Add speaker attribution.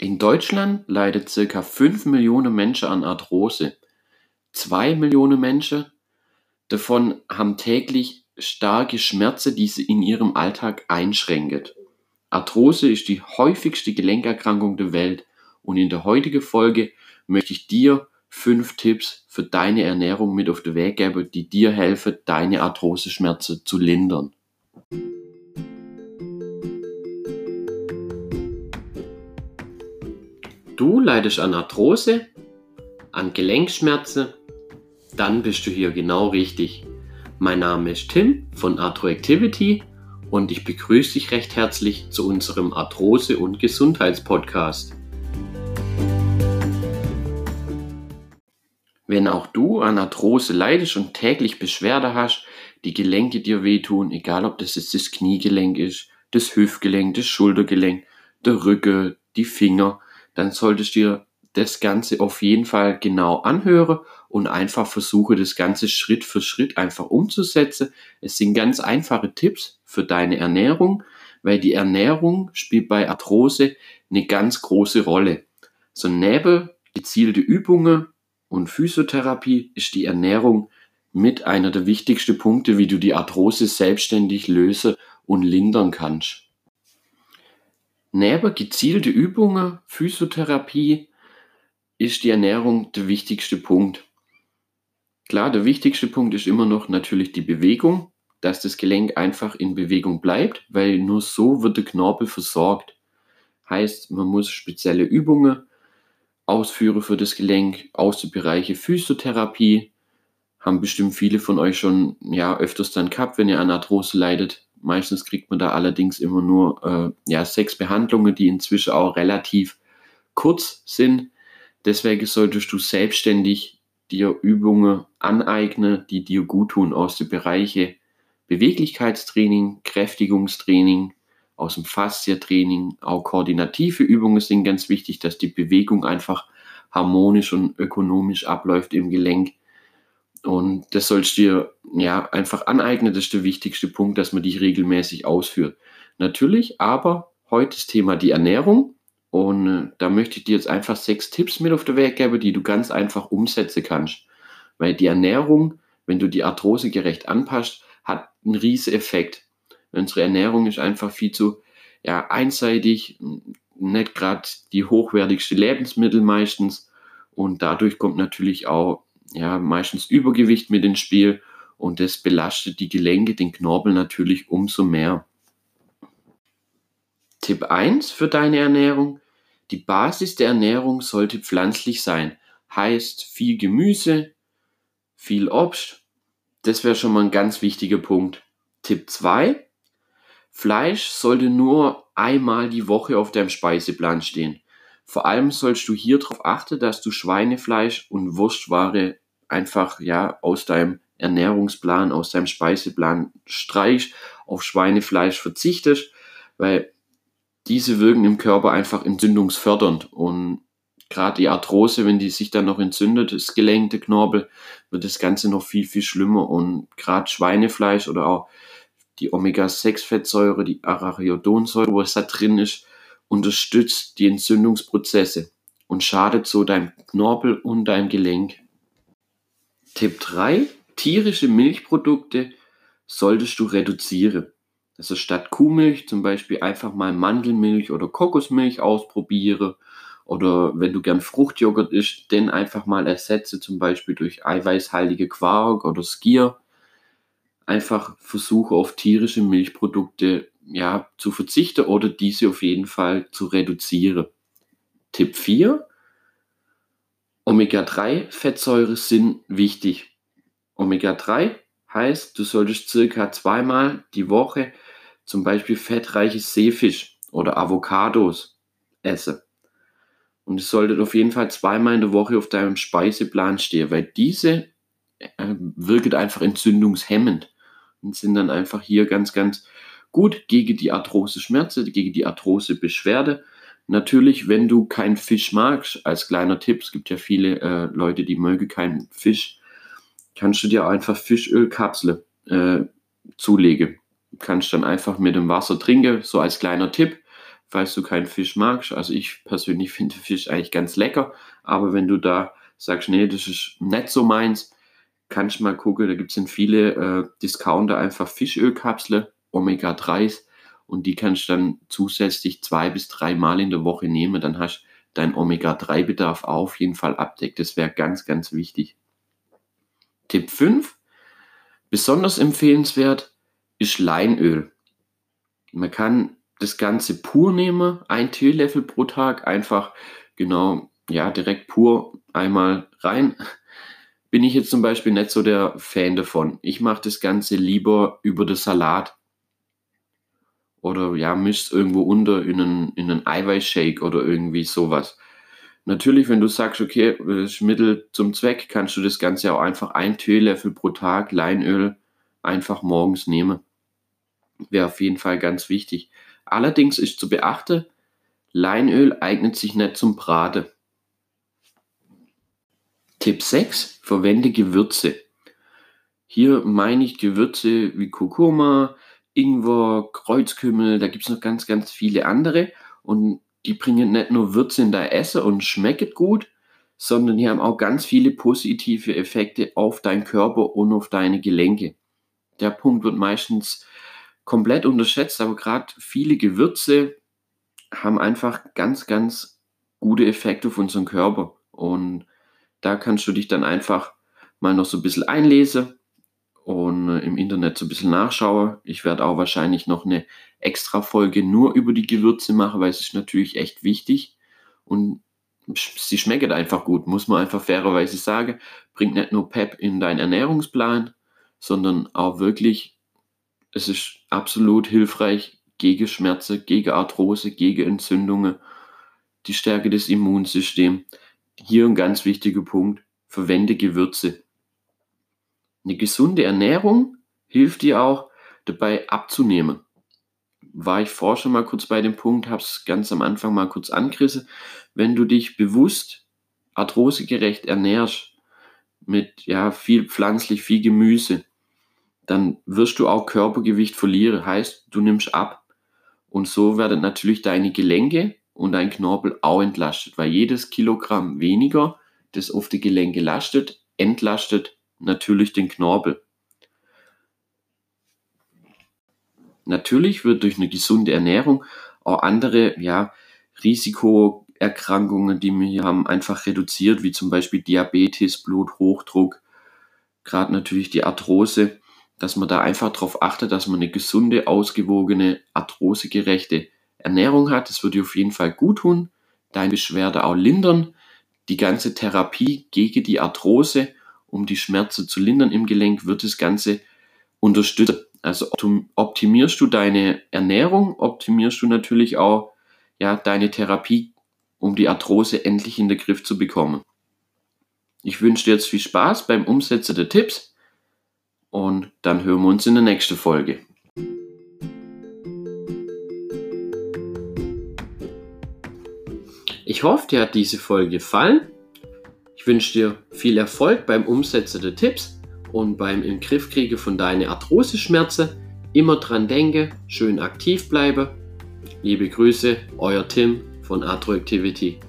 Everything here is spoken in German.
Speaker 1: In Deutschland leidet circa 5 Millionen Menschen an Arthrose. 2 Millionen Menschen davon haben täglich starke Schmerzen, die sie in ihrem Alltag einschränken. Arthrose ist die häufigste Gelenkerkrankung der Welt und in der heutigen Folge möchte ich dir fünf Tipps für deine Ernährung mit auf den Weg geben, die dir helfen, deine Arthroseschmerzen zu lindern. Du leidest an Arthrose, an Gelenkschmerzen, dann bist du hier genau richtig. Mein Name ist Tim von Arthroactivity und ich begrüße dich recht herzlich zu unserem Arthrose- und Gesundheitspodcast. Wenn auch du an Arthrose leidest und täglich Beschwerde hast, die Gelenke dir wehtun, egal ob das jetzt das Kniegelenk ist, das Hüftgelenk, das Schultergelenk, der Rücken, die Finger, dann solltest du dir das Ganze auf jeden Fall genau anhören und einfach versuche, das Ganze Schritt für Schritt einfach umzusetzen. Es sind ganz einfache Tipps für deine Ernährung, weil die Ernährung spielt bei Arthrose eine ganz große Rolle. So neben gezielte Übungen und Physiotherapie ist die Ernährung mit einer der wichtigsten Punkte, wie du die Arthrose selbstständig lösen und lindern kannst. Neben gezielte Übungen, Physiotherapie, ist die Ernährung der wichtigste Punkt. Klar, der wichtigste Punkt ist immer noch natürlich die Bewegung, dass das Gelenk einfach in Bewegung bleibt, weil nur so wird der Knorpel versorgt. Heißt, man muss spezielle Übungen ausführen für das Gelenk aus den Bereichen Physiotherapie. Haben bestimmt viele von euch schon ja öfters dann gehabt, wenn ihr an Arthrose leidet. Meistens kriegt man da allerdings immer nur äh, ja, sechs Behandlungen, die inzwischen auch relativ kurz sind. Deswegen solltest du selbstständig dir Übungen aneignen, die dir gut tun aus den Bereichen Beweglichkeitstraining, Kräftigungstraining, aus dem Fasziatraining, auch koordinative Übungen sind ganz wichtig, dass die Bewegung einfach harmonisch und ökonomisch abläuft im Gelenk. Und das sollst du dir ja einfach aneignen. Das ist der wichtigste Punkt, dass man dich regelmäßig ausführt. Natürlich, aber heute das Thema die Ernährung. Und äh, da möchte ich dir jetzt einfach sechs Tipps mit auf den Weg geben, die du ganz einfach umsetzen kannst. Weil die Ernährung, wenn du die Arthrose gerecht anpasst, hat einen riesen Effekt. Unsere Ernährung ist einfach viel zu ja, einseitig, nicht gerade die hochwertigste Lebensmittel meistens. Und dadurch kommt natürlich auch ja, meistens Übergewicht mit ins Spiel und das belastet die Gelenke, den Knorpel natürlich umso mehr. Tipp 1 für deine Ernährung. Die Basis der Ernährung sollte pflanzlich sein. Heißt viel Gemüse, viel Obst. Das wäre schon mal ein ganz wichtiger Punkt. Tipp 2. Fleisch sollte nur einmal die Woche auf deinem Speiseplan stehen. Vor allem sollst du hier darauf achten, dass du Schweinefleisch und Wurstware einfach ja aus deinem Ernährungsplan, aus deinem Speiseplan streichst, auf Schweinefleisch verzichtest, weil diese wirken im Körper einfach entzündungsfördernd. Und gerade die Arthrose, wenn die sich dann noch entzündet, das Gelenk, der Knorpel, wird das Ganze noch viel, viel schlimmer. Und gerade Schweinefleisch oder auch die Omega-6-Fettsäure, die Arachidonsäure, was da drin ist, unterstützt die Entzündungsprozesse und schadet so deinem Knorpel und deinem Gelenk. Tipp 3. Tierische Milchprodukte solltest du reduzieren. Also statt Kuhmilch zum Beispiel einfach mal Mandelmilch oder Kokosmilch ausprobiere. Oder wenn du gern Fruchtjoghurt isst, den einfach mal ersetze, zum Beispiel durch eiweißhaltige Quark oder Skier einfach versuche auf tierische Milchprodukte ja, zu verzichten oder diese auf jeden Fall zu reduzieren. Tipp 4. Omega-3-Fettsäure sind wichtig. Omega-3 heißt, du solltest circa zweimal die Woche zum Beispiel fettreiches Seefisch oder Avocados essen. Und es sollte auf jeden Fall zweimal in der Woche auf deinem Speiseplan stehen, weil diese äh, wirkt einfach entzündungshemmend und sind dann einfach hier ganz, ganz gut gegen die Arthrose-Schmerze, gegen die Arthrose-Beschwerde. Natürlich, wenn du keinen Fisch magst, als kleiner Tipp, es gibt ja viele äh, Leute, die mögen keinen Fisch, kannst du dir einfach Fischölkapsel äh, zulegen. Kannst dann einfach mit dem Wasser trinken, so als kleiner Tipp, falls du keinen Fisch magst. Also ich persönlich finde Fisch eigentlich ganz lecker, aber wenn du da sagst, nee, das ist nicht so meins, kannst du mal gucken, da gibt es in viele äh, Discounter einfach Fischölkapsel, Omega-3s und die kannst du dann zusätzlich zwei bis drei Mal in der Woche nehmen, dann hast du deinen Omega-3-Bedarf auf jeden Fall abdeckt. Das wäre ganz, ganz wichtig. Tipp 5, besonders empfehlenswert ist Leinöl. Man kann das Ganze pur nehmen, ein Teelöffel pro Tag, einfach genau, ja, direkt pur einmal rein. Bin ich jetzt zum Beispiel nicht so der Fan davon. Ich mache das Ganze lieber über den Salat. Oder ja, mischt irgendwo unter in einen, in einen Eiweißshake oder irgendwie sowas. Natürlich, wenn du sagst, okay, das ist Mittel zum Zweck, kannst du das Ganze auch einfach ein Teelöffel pro Tag Leinöl einfach morgens nehmen. Wäre auf jeden Fall ganz wichtig. Allerdings ist zu beachten, Leinöl eignet sich nicht zum Braten. Tipp 6. Verwende Gewürze. Hier meine ich Gewürze wie Kurkuma, Ingwer, Kreuzkümmel, da gibt es noch ganz, ganz viele andere. Und die bringen nicht nur Würze in dein Essen und schmecken gut, sondern die haben auch ganz viele positive Effekte auf deinen Körper und auf deine Gelenke. Der Punkt wird meistens komplett unterschätzt, aber gerade viele Gewürze haben einfach ganz, ganz gute Effekte auf unseren Körper. Und da kannst du dich dann einfach mal noch so ein bisschen einlesen und äh, im Internet so ein bisschen nachschauen. Ich werde auch wahrscheinlich noch eine extra Folge nur über die Gewürze machen, weil es ist natürlich echt wichtig und sie schmecken einfach gut, muss man einfach fairerweise sagen. Bringt nicht nur Pep in deinen Ernährungsplan, sondern auch wirklich es ist absolut hilfreich gegen Schmerzen, gegen Arthrose, gegen Entzündungen, die Stärke des Immunsystems. Hier ein ganz wichtiger Punkt, verwende Gewürze. Eine gesunde Ernährung hilft dir auch dabei abzunehmen. War ich vorher schon mal kurz bei dem Punkt, habe es ganz am Anfang mal kurz angerissen. Wenn du dich bewusst arthrosegerecht ernährst, mit ja, viel pflanzlich, viel Gemüse, dann wirst du auch Körpergewicht verlieren. Heißt, du nimmst ab. Und so werden natürlich deine Gelenke und dein Knorpel auch entlastet, weil jedes Kilogramm weniger, das auf die Gelenke lastet, entlastet natürlich den Knorpel. Natürlich wird durch eine gesunde Ernährung auch andere ja, Risikoerkrankungen, die wir hier haben, einfach reduziert, wie zum Beispiel Diabetes, Bluthochdruck, gerade natürlich die Arthrose dass man da einfach darauf achtet, dass man eine gesunde, ausgewogene, arthrosegerechte Ernährung hat. Das würde auf jeden Fall gut tun, deine Beschwerde auch lindern. Die ganze Therapie gegen die Arthrose, um die Schmerzen zu lindern im Gelenk, wird das Ganze unterstützen. Also optimierst du deine Ernährung, optimierst du natürlich auch ja, deine Therapie, um die Arthrose endlich in den Griff zu bekommen. Ich wünsche dir jetzt viel Spaß beim Umsetzen der Tipps und dann hören wir uns in der nächsten Folge. Ich hoffe, dir hat diese Folge gefallen. Wünsche dir viel Erfolg beim Umsetzen der Tipps und beim im Griff kriege von deinen Arthrose-Schmerzen. Immer dran denke, schön aktiv bleibe. Liebe Grüße, euer Tim von Arthroactivity.